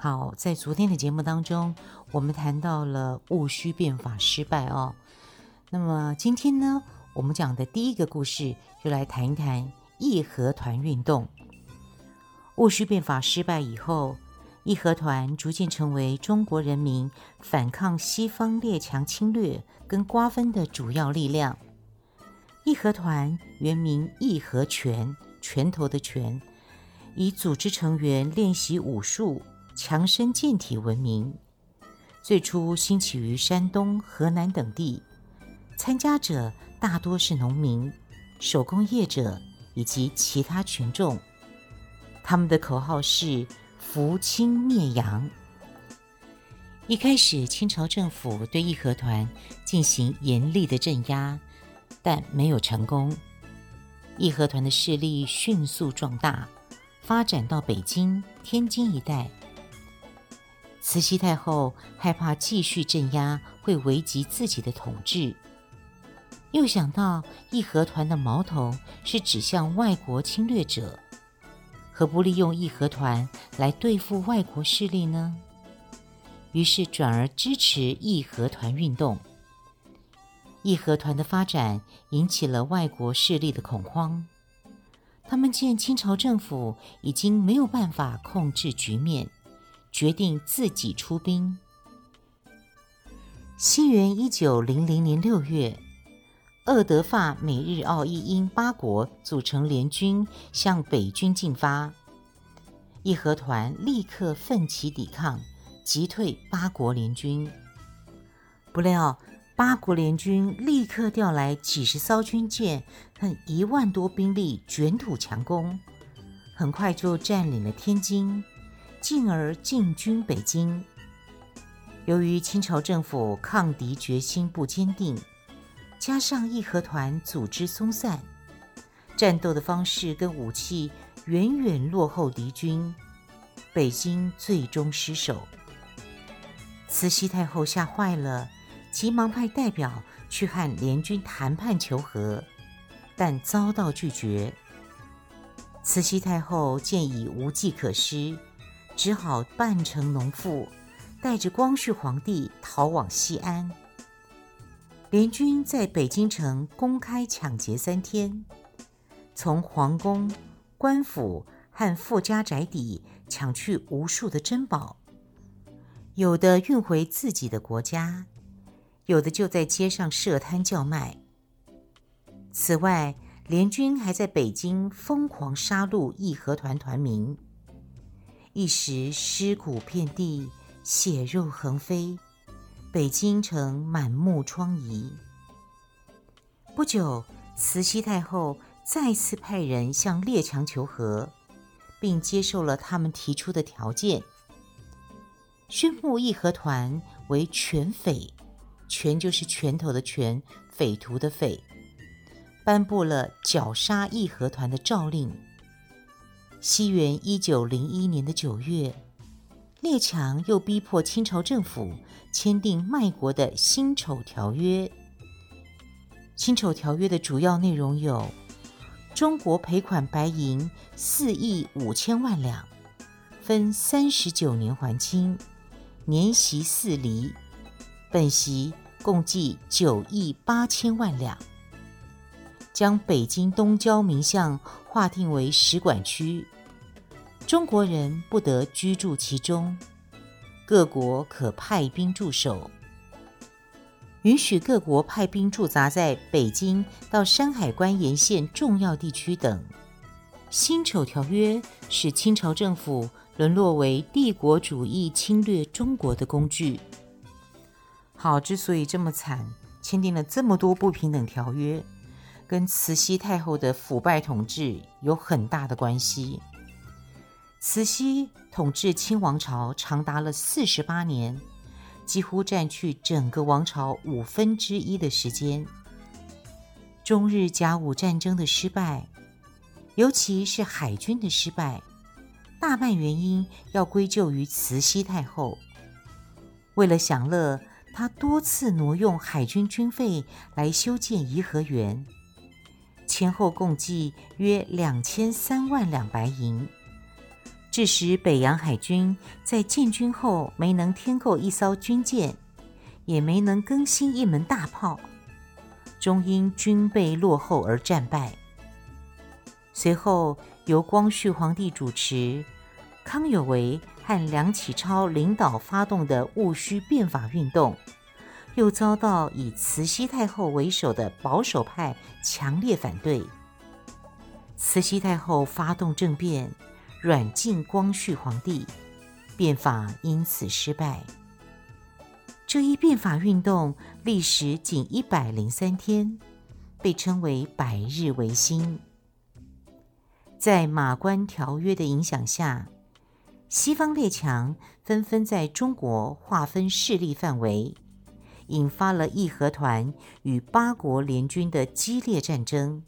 好，在昨天的节目当中，我们谈到了戊戌变法失败哦。那么今天呢，我们讲的第一个故事，就来谈一谈义和团运动。戊戌变法失败以后，义和团逐渐成为中国人民反抗西方列强侵略跟瓜分的主要力量。义和团原名义和拳，拳头的拳，以组织成员练习武术、强身健体闻名。最初兴起于山东、河南等地，参加者。大多是农民、手工业者以及其他群众，他们的口号是“扶清灭洋”。一开始，清朝政府对义和团进行严厉的镇压，但没有成功。义和团的势力迅速壮大，发展到北京、天津一带。慈禧太后害怕继续镇压会危及自己的统治。又想到义和团的矛头是指向外国侵略者，何不利用义和团来对付外国势力呢？于是转而支持义和团运动。义和团的发展引起了外国势力的恐慌，他们见清朝政府已经没有办法控制局面，决定自己出兵。西元一九零零年六月。俄、德、法、美、日、澳、意、英八国组成联军，向北军进发。义和团立刻奋起抵抗，击退八国联军。不料，八国联军立刻调来几十艘军舰和一万多兵力，卷土强攻，很快就占领了天津，进而进军北京。由于清朝政府抗敌决心不坚定。加上义和团组织松散，战斗的方式跟武器远远落后敌军，北京最终失守。慈禧太后吓坏了，急忙派代表去和联军谈判求和，但遭到拒绝。慈禧太后见已无计可施，只好扮成农妇，带着光绪皇帝逃往西安。联军在北京城公开抢劫三天，从皇宫、官府和富家宅邸抢去无数的珍宝，有的运回自己的国家，有的就在街上设摊叫卖。此外，联军还在北京疯狂杀戮义和团团民，一时尸骨遍地，血肉横飞。北京城满目疮痍。不久，慈禧太后再次派人向列强求和，并接受了他们提出的条件，宣布义和团为拳匪，拳就是拳头的拳，匪徒的匪，颁布了绞杀义和团的诏令。西元一九零一年的九月。列强又逼迫清朝政府签订卖国的辛丑条约。辛丑条约的主要内容有：中国赔款白银四亿五千万两，分三十九年还清，年息四厘，本息共计九亿八千万两。将北京东郊民巷划定为使馆区。中国人不得居住其中，各国可派兵驻守，允许各国派兵驻扎在北京到山海关沿线重要地区等。辛丑条约使清朝政府沦落为帝国主义侵略中国的工具。好，之所以这么惨，签订了这么多不平等条约，跟慈禧太后的腐败统治有很大的关系。慈禧统治清王朝长达了四十八年，几乎占据整个王朝五分之一的时间。中日甲午战争的失败，尤其是海军的失败，大半原因要归咎于慈禧太后。为了享乐，她多次挪用海军军费来修建颐和园，前后共计约两千三万两白银。致使北洋海军在建军后没能添购一艘军舰，也没能更新一门大炮，终因军备落后而战败。随后由光绪皇帝主持，康有为和梁启超领导发动的戊戌变法运动，又遭到以慈禧太后为首的保守派强烈反对。慈禧太后发动政变。软禁光绪皇帝，变法因此失败。这一变法运动历时仅一百零三天，被称为“百日维新”。在马关条约的影响下，西方列强纷纷在中国划分势力范围，引发了义和团与八国联军的激烈战争。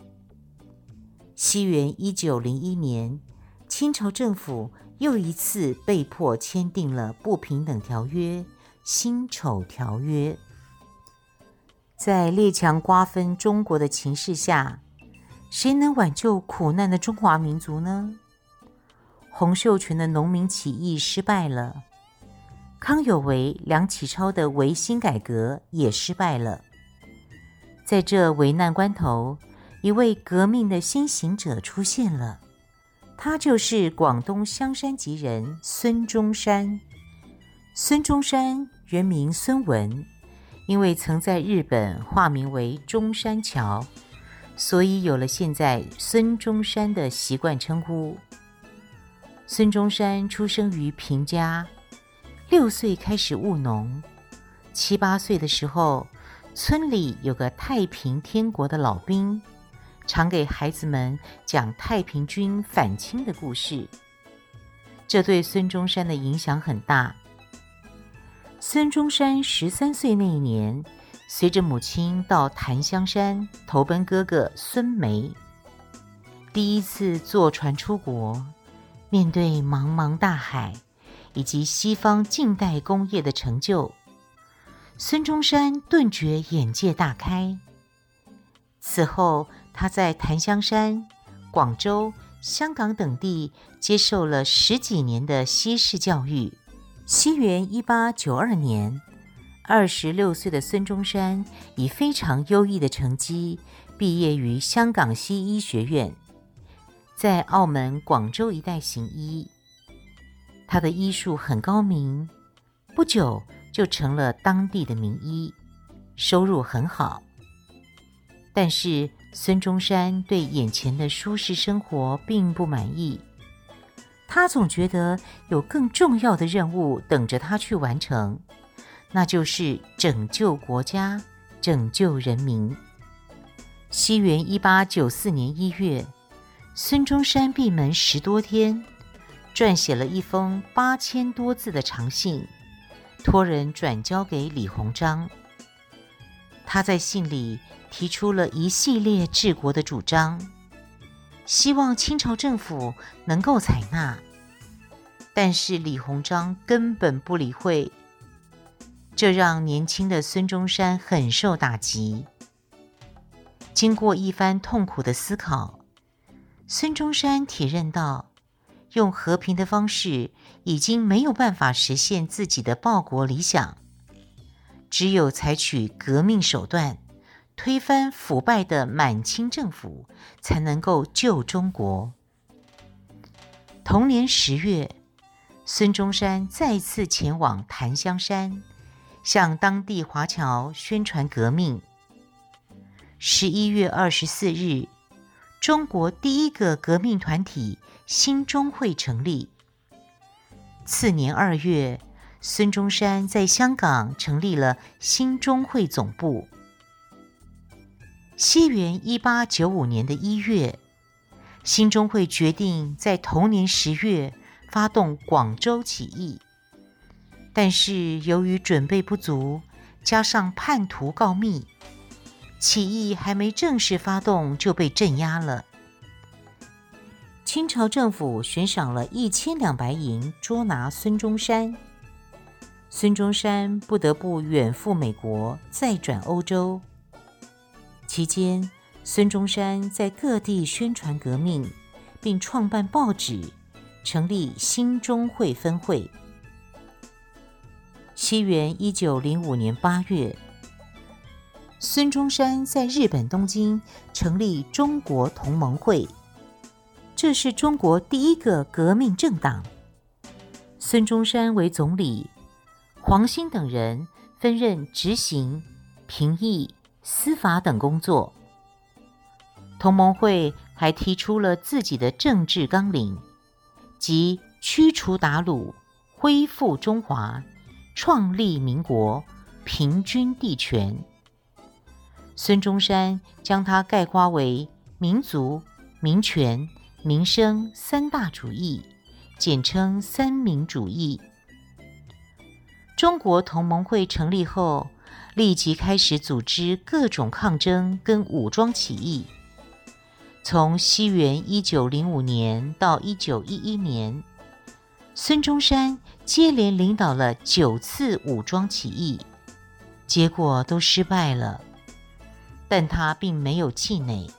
西元一九零一年。清朝政府又一次被迫签订了不平等条约《辛丑条约》。在列强瓜分中国的情势下，谁能挽救苦难的中华民族呢？洪秀全的农民起义失败了，康有为、梁启超的维新改革也失败了。在这危难关头，一位革命的先行者出现了。他就是广东香山籍人孙中山。孙中山原名孙文，因为曾在日本化名为中山桥，所以有了现在孙中山的习惯称呼。孙中山出生于平家，六岁开始务农，七八岁的时候，村里有个太平天国的老兵。常给孩子们讲太平军反清的故事，这对孙中山的影响很大。孙中山十三岁那一年，随着母亲到檀香山投奔哥哥孙眉，第一次坐船出国，面对茫茫大海以及西方近代工业的成就，孙中山顿觉眼界大开。此后，他在檀香山、广州、香港等地接受了十几年的西式教育。西元一八九二年，二十六岁的孙中山以非常优异的成绩毕业于香港西医学院，在澳门、广州一带行医。他的医术很高明，不久就成了当地的名医，收入很好。但是孙中山对眼前的舒适生活并不满意，他总觉得有更重要的任务等着他去完成，那就是拯救国家、拯救人民。西元一八九四年一月，孙中山闭门十多天，撰写了一封八千多字的长信，托人转交给李鸿章。他在信里提出了一系列治国的主张，希望清朝政府能够采纳，但是李鸿章根本不理会，这让年轻的孙中山很受打击。经过一番痛苦的思考，孙中山体认到，用和平的方式已经没有办法实现自己的报国理想。只有采取革命手段，推翻腐败的满清政府，才能够救中国。同年十月，孙中山再次前往檀香山，向当地华侨宣传革命。十一月二十四日，中国第一个革命团体兴中会成立。次年二月，孙中山在香港成立了兴中会总部。西元一八九五年的一月，兴中会决定在同年十月发动广州起义，但是由于准备不足，加上叛徒告密，起义还没正式发动就被镇压了。清朝政府悬赏了一千两白银捉拿孙中山，孙中山不得不远赴美国，再转欧洲。期间，孙中山在各地宣传革命，并创办报纸，成立兴中会分会。西元一九零五年八月，孙中山在日本东京成立中国同盟会。这是中国第一个革命政党。孙中山为总理，黄兴等人分任执行、评议、司法等工作。同盟会还提出了自己的政治纲领，即驱除鞑虏、恢复中华、创立民国、平均地权。孙中山将它概括为民族、民权。民生三大主义，简称三民主义。中国同盟会成立后，立即开始组织各种抗争跟武装起义。从西元一九零五年到一九一一年，孙中山接连领导了九次武装起义，结果都失败了，但他并没有气馁。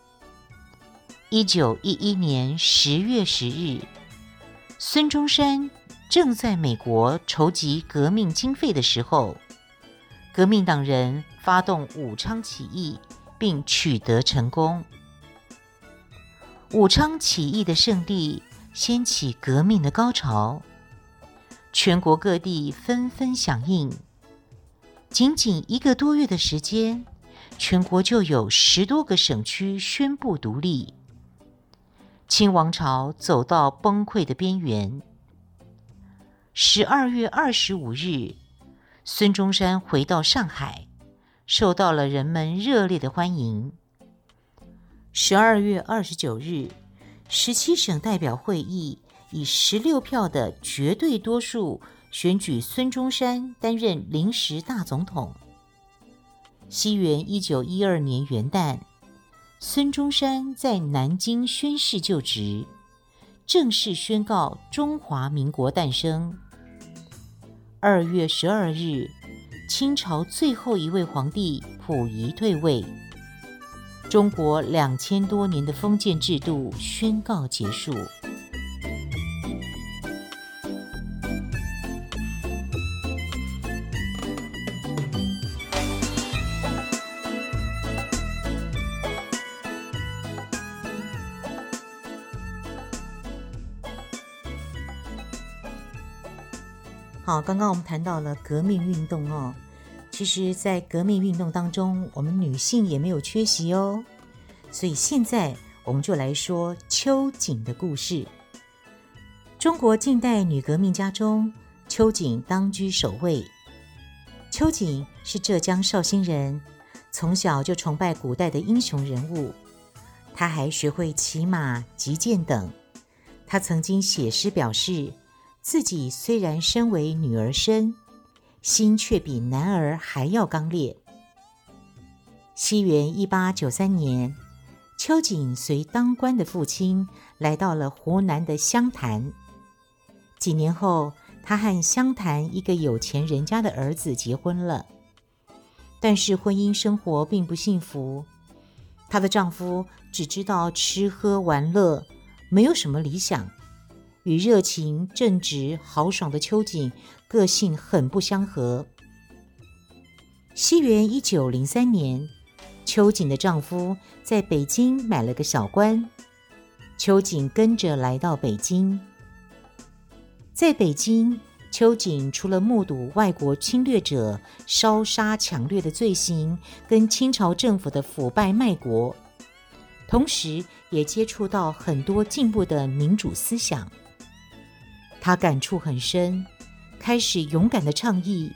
一九一一年十月十日，孙中山正在美国筹集革命经费的时候，革命党人发动武昌起义，并取得成功。武昌起义的胜利掀起革命的高潮，全国各地纷纷响应。仅仅一个多月的时间，全国就有十多个省区宣布独立。清王朝走到崩溃的边缘。十二月二十五日，孙中山回到上海，受到了人们热烈的欢迎。十二月二十九日，十七省代表会议以十六票的绝对多数选举孙中山担任临时大总统。西元一九一二年元旦。孙中山在南京宣誓就职，正式宣告中华民国诞生。二月十二日，清朝最后一位皇帝溥仪退位，中国两千多年的封建制度宣告结束。好，刚刚我们谈到了革命运动哦，其实，在革命运动当中，我们女性也没有缺席哦。所以现在我们就来说秋瑾的故事。中国近代女革命家中，秋瑾当居首位。秋瑾是浙江绍兴人，从小就崇拜古代的英雄人物，她还学会骑马、击剑等。她曾经写诗表示。自己虽然身为女儿身，心却比男儿还要刚烈。西元一八九三年，秋瑾随当官的父亲来到了湖南的湘潭。几年后，她和湘潭一个有钱人家的儿子结婚了，但是婚姻生活并不幸福。她的丈夫只知道吃喝玩乐，没有什么理想。与热情、正直、豪爽的秋瑾个性很不相合。西元一九零三年，秋瑾的丈夫在北京买了个小官，秋瑾跟着来到北京。在北京，秋瑾除了目睹外国侵略者烧杀抢掠的罪行，跟清朝政府的腐败卖国，同时也接触到很多进步的民主思想。他感触很深，开始勇敢地倡议：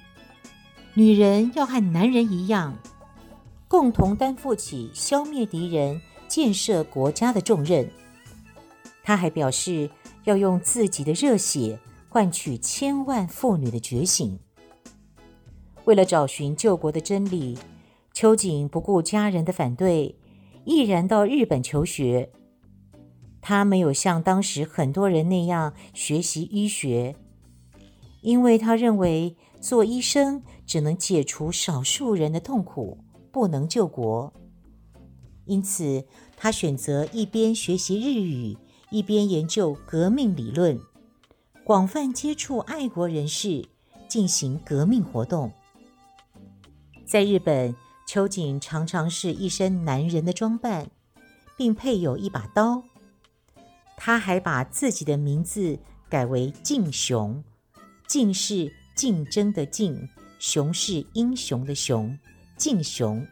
女人要和男人一样，共同担负起消灭敌人、建设国家的重任。他还表示要用自己的热血换取千万妇女的觉醒。为了找寻救国的真理，秋瑾不顾家人的反对，毅然到日本求学。他没有像当时很多人那样学习医学，因为他认为做医生只能解除少数人的痛苦，不能救国。因此，他选择一边学习日语，一边研究革命理论，广泛接触爱国人士，进行革命活动。在日本，秋瑾常常是一身男人的装扮，并配有一把刀。他还把自己的名字改为竞雄，竞是竞争的竞，雄是英雄的雄，竞雄，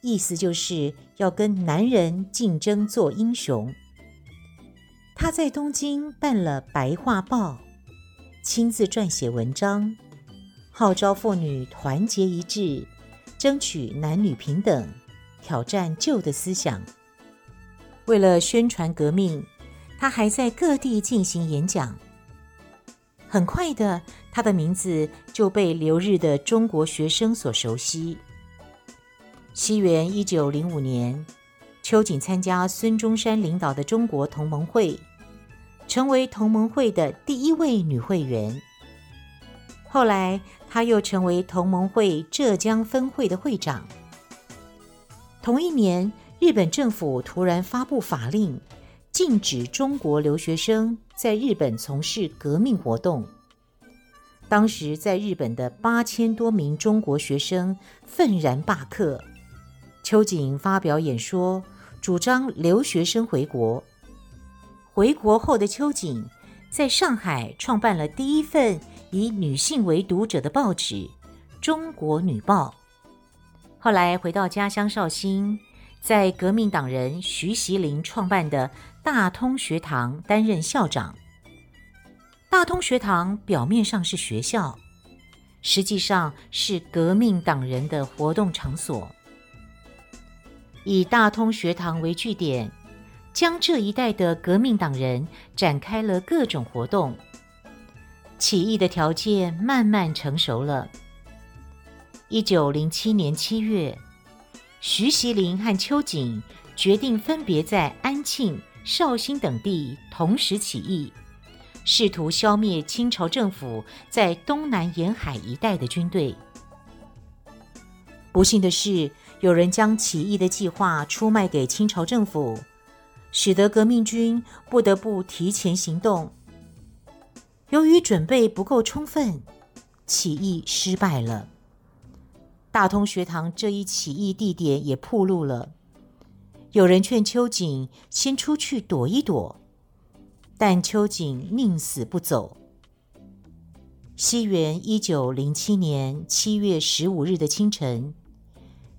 意思就是要跟男人竞争做英雄。他在东京办了《白话报》，亲自撰写文章，号召妇女团结一致，争取男女平等，挑战旧的思想。为了宣传革命，他还在各地进行演讲。很快的，他的名字就被留日的中国学生所熟悉。西元一九零五年，秋瑾参加孙中山领导的中国同盟会，成为同盟会的第一位女会员。后来，她又成为同盟会浙江分会的会长。同一年，日本政府突然发布法令，禁止中国留学生在日本从事革命活动。当时在日本的八千多名中国学生愤然罢课。秋瑾发表演说，主张留学生回国。回国后的秋瑾在上海创办了第一份以女性为读者的报纸《中国女报》。后来回到家乡绍兴。在革命党人徐锡麟创办的大通学堂担任校长。大通学堂表面上是学校，实际上是革命党人的活动场所。以大通学堂为据点，江浙一带的革命党人展开了各种活动，起义的条件慢慢成熟了。一九零七年七月。徐锡麟和秋瑾决定分别在安庆、绍兴等地同时起义，试图消灭清朝政府在东南沿海一带的军队。不幸的是，有人将起义的计划出卖给清朝政府，使得革命军不得不提前行动。由于准备不够充分，起义失败了。大通学堂这一起义地点也暴露了，有人劝秋瑾先出去躲一躲，但秋瑾宁死不走。西元一九零七年七月十五日的清晨，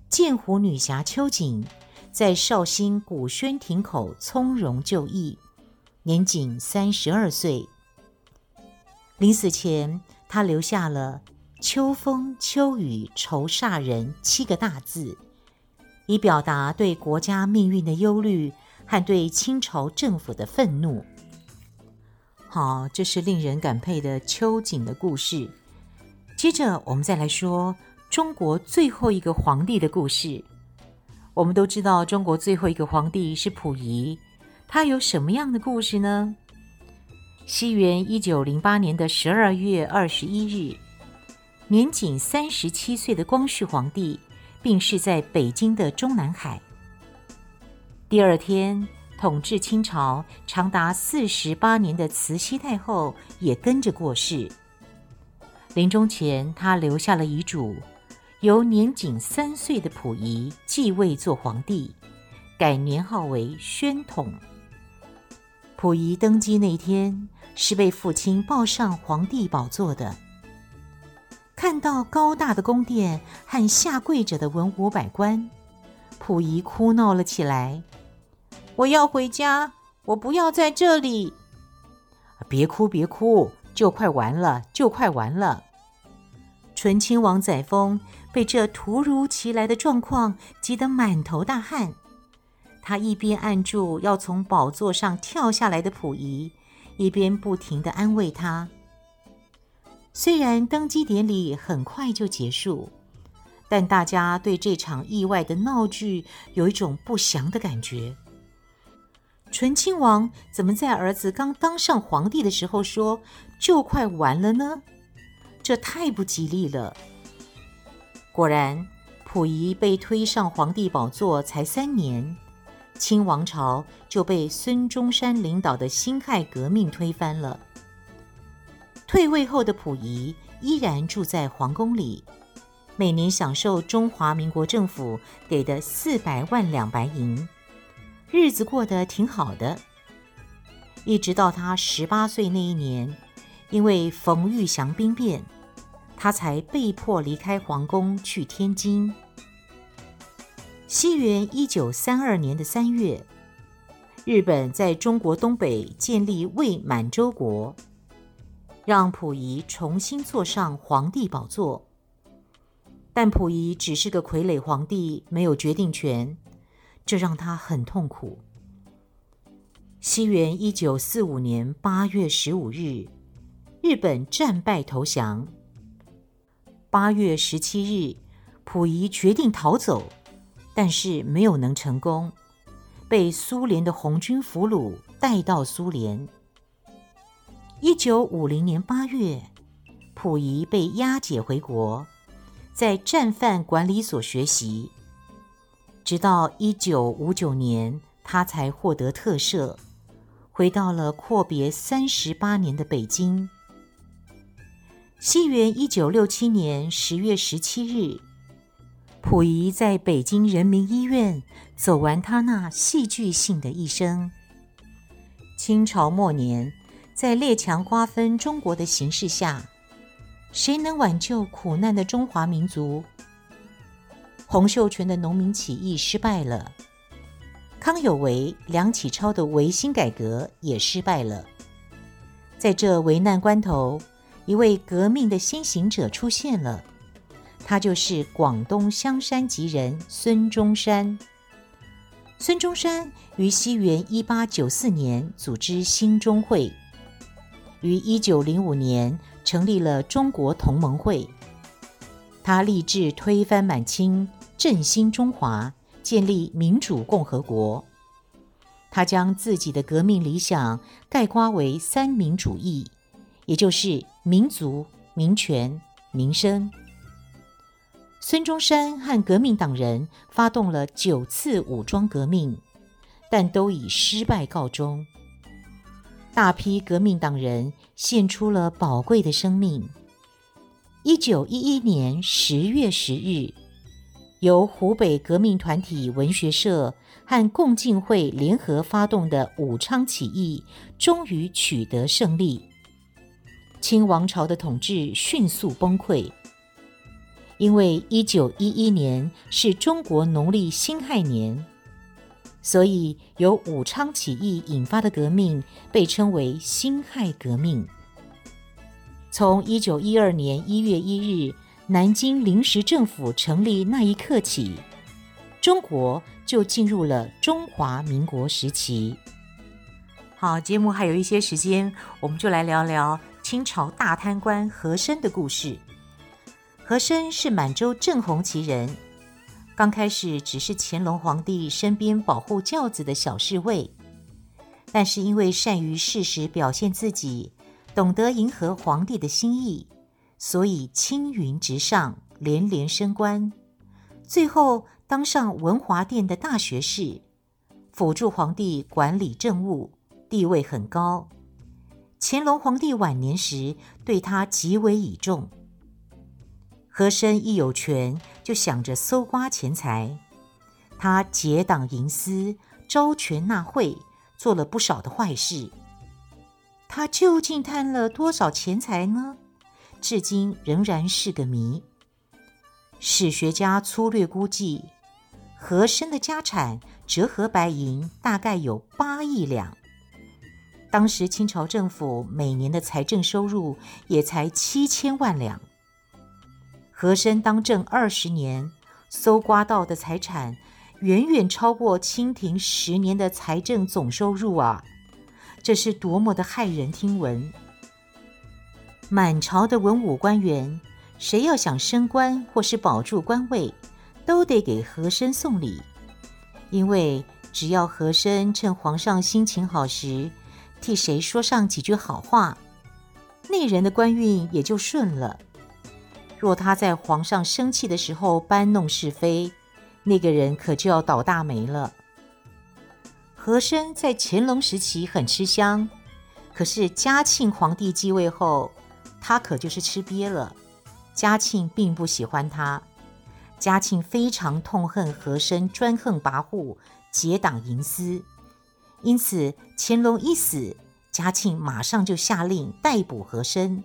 剑湖女侠秋瑾在绍兴古轩亭口从容就义，年仅三十二岁。临死前，她留下了。秋风秋雨愁煞人七个大字，以表达对国家命运的忧虑和对清朝政府的愤怒。好，这是令人感佩的秋瑾的故事。接着，我们再来说中国最后一个皇帝的故事。我们都知道，中国最后一个皇帝是溥仪，他有什么样的故事呢？西元一九零八年的十二月二十一日。年仅三十七岁的光绪皇帝病逝在北京的中南海。第二天，统治清朝长达四十八年的慈禧太后也跟着过世。临终前，她留下了遗嘱，由年仅三岁的溥仪继位做皇帝，改年号为宣统。溥仪登基那天，是被父亲抱上皇帝宝座的。看到高大的宫殿和下跪着的文武百官，溥仪哭闹了起来：“我要回家，我不要在这里。”“别哭，别哭，就快完了，就快完了。”醇亲王载沣被这突如其来的状况急得满头大汗，他一边按住要从宝座上跳下来的溥仪，一边不停地安慰他。虽然登基典礼很快就结束，但大家对这场意外的闹剧有一种不祥的感觉。醇亲王怎么在儿子刚当上皇帝的时候说就快完了呢？这太不吉利了。果然，溥仪被推上皇帝宝座才三年，清王朝就被孙中山领导的辛亥革命推翻了。退位后的溥仪依然住在皇宫里，每年享受中华民国政府给的四百万两白银，日子过得挺好的。一直到他十八岁那一年，因为冯玉祥兵变，他才被迫离开皇宫去天津。西元一九三二年的三月，日本在中国东北建立伪满洲国。让溥仪重新坐上皇帝宝座，但溥仪只是个傀儡皇帝，没有决定权，这让他很痛苦。西元一九四五年八月十五日，日本战败投降。八月十七日，溥仪决定逃走，但是没有能成功，被苏联的红军俘虏带到苏联。一九五零年八月，溥仪被押解回国，在战犯管理所学习，直到一九五九年，他才获得特赦，回到了阔别三十八年的北京。西元一九六七年十月十七日，溥仪在北京人民医院走完他那戏剧性的一生。清朝末年。在列强瓜分中国的形势下，谁能挽救苦难的中华民族？洪秀全的农民起义失败了，康有为、梁启超的维新改革也失败了。在这危难关头，一位革命的先行者出现了，他就是广东香山籍人孙中山。孙中山于西元一八九四年组织兴中会。于一九零五年成立了中国同盟会，他立志推翻满清，振兴中华，建立民主共和国。他将自己的革命理想概括为三民主义，也就是民族、民权、民生。孙中山和革命党人发动了九次武装革命，但都以失败告终。大批革命党人献出了宝贵的生命。一九一一年十月十日，由湖北革命团体文学社和共进会联合发动的武昌起义终于取得胜利，清王朝的统治迅速崩溃。因为一九一一年是中国农历辛亥年。所以，由武昌起义引发的革命被称为辛亥革命。从一九一二年一月一日南京临时政府成立那一刻起，中国就进入了中华民国时期。好，节目还有一些时间，我们就来聊聊清朝大贪官和珅的故事。和珅是满洲正红旗人。刚开始只是乾隆皇帝身边保护轿子的小侍卫，但是因为善于适时表现自己，懂得迎合皇帝的心意，所以青云直上，连连升官，最后当上文华殿的大学士，辅助皇帝管理政务，地位很高。乾隆皇帝晚年时对他极为倚重。和珅一有权，就想着搜刮钱财。他结党营私，招权纳贿，做了不少的坏事。他究竟贪了多少钱财呢？至今仍然是个谜。史学家粗略估计，和珅的家产折合白银大概有八亿两。当时清朝政府每年的财政收入也才七千万两。和珅当政二十年，搜刮到的财产远远超过清廷十年的财政总收入啊！这是多么的骇人听闻！满朝的文武官员，谁要想升官或是保住官位，都得给和珅送礼，因为只要和珅趁皇上心情好时，替谁说上几句好话，那人的官运也就顺了。若他在皇上生气的时候搬弄是非，那个人可就要倒大霉了。和珅在乾隆时期很吃香，可是嘉庆皇帝继位后，他可就是吃瘪了。嘉庆并不喜欢他，嘉庆非常痛恨和珅专横跋扈、结党营私，因此乾隆一死，嘉庆马上就下令逮捕和珅，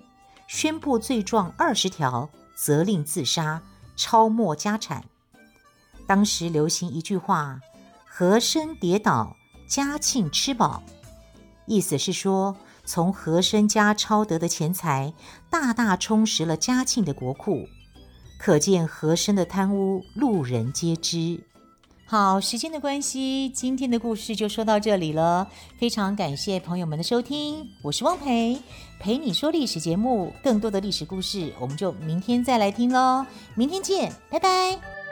宣布罪状二十条。责令自杀，抄没家产。当时流行一句话：“和珅跌倒，嘉庆吃饱。”意思是说，从和珅家抄得的钱财，大大充实了嘉庆的国库。可见和珅的贪污，路人皆知。好，时间的关系，今天的故事就说到这里了。非常感谢朋友们的收听，我是汪培，陪你说历史节目，更多的历史故事，我们就明天再来听喽。明天见，拜拜。